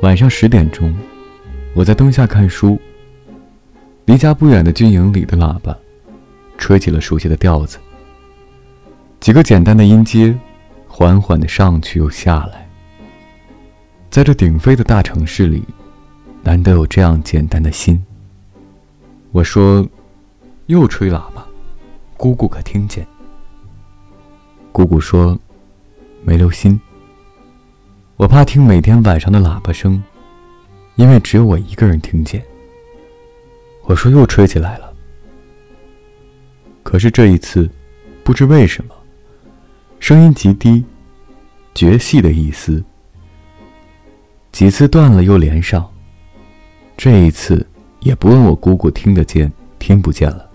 晚上十点钟，我在灯下看书。离家不远的军营里的喇叭，吹起了熟悉的调子。几个简单的音阶，缓缓的上去又下来。在这鼎沸的大城市里，难得有这样简单的心。我说：“又吹喇叭，姑姑可听见？”姑姑说：“没留心。我怕听每天晚上的喇叭声，因为只有我一个人听见。”我说：“又吹起来了。”可是这一次，不知为什么，声音极低，绝细的一丝。几次断了又连上。这一次也不问我姑姑听得见听不见了。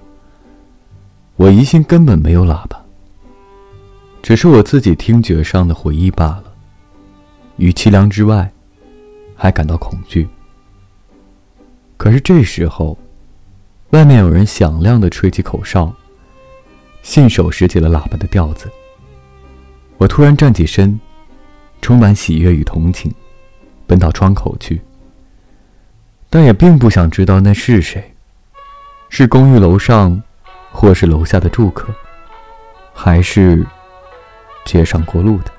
我疑心根本没有喇叭，只是我自己听觉上的回忆罢了。与凄凉之外，还感到恐惧。可是这时候。外面有人响亮的吹起口哨，信手拾起了喇叭的调子。我突然站起身，充满喜悦与同情，奔到窗口去。但也并不想知道那是谁，是公寓楼上，或是楼下的住客，还是街上过路的。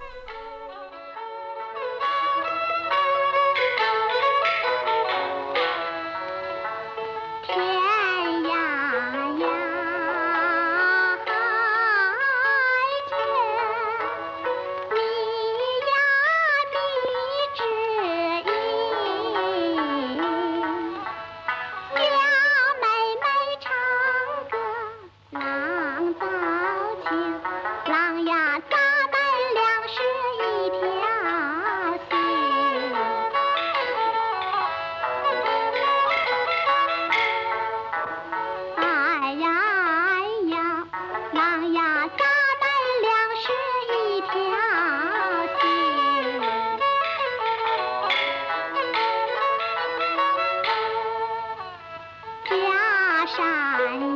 山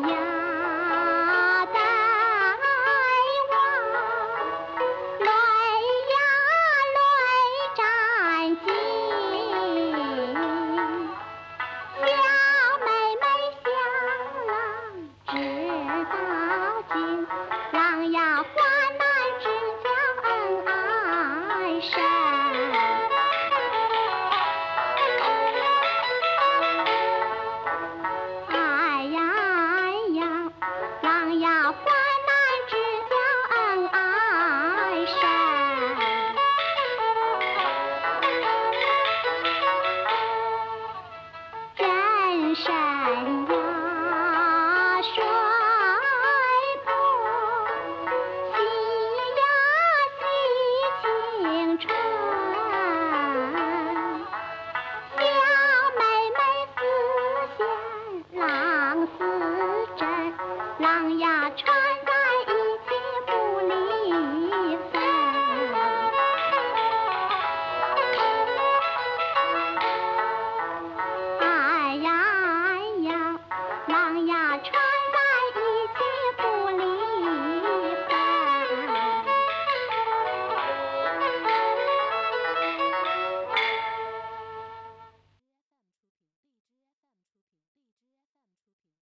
呀，带娃娃，呀乱长荆。小妹妹想郎直到今，郎呀患难之交恩爱深。郎呀，穿在一起不离分。哎呀哎呀，郎呀穿。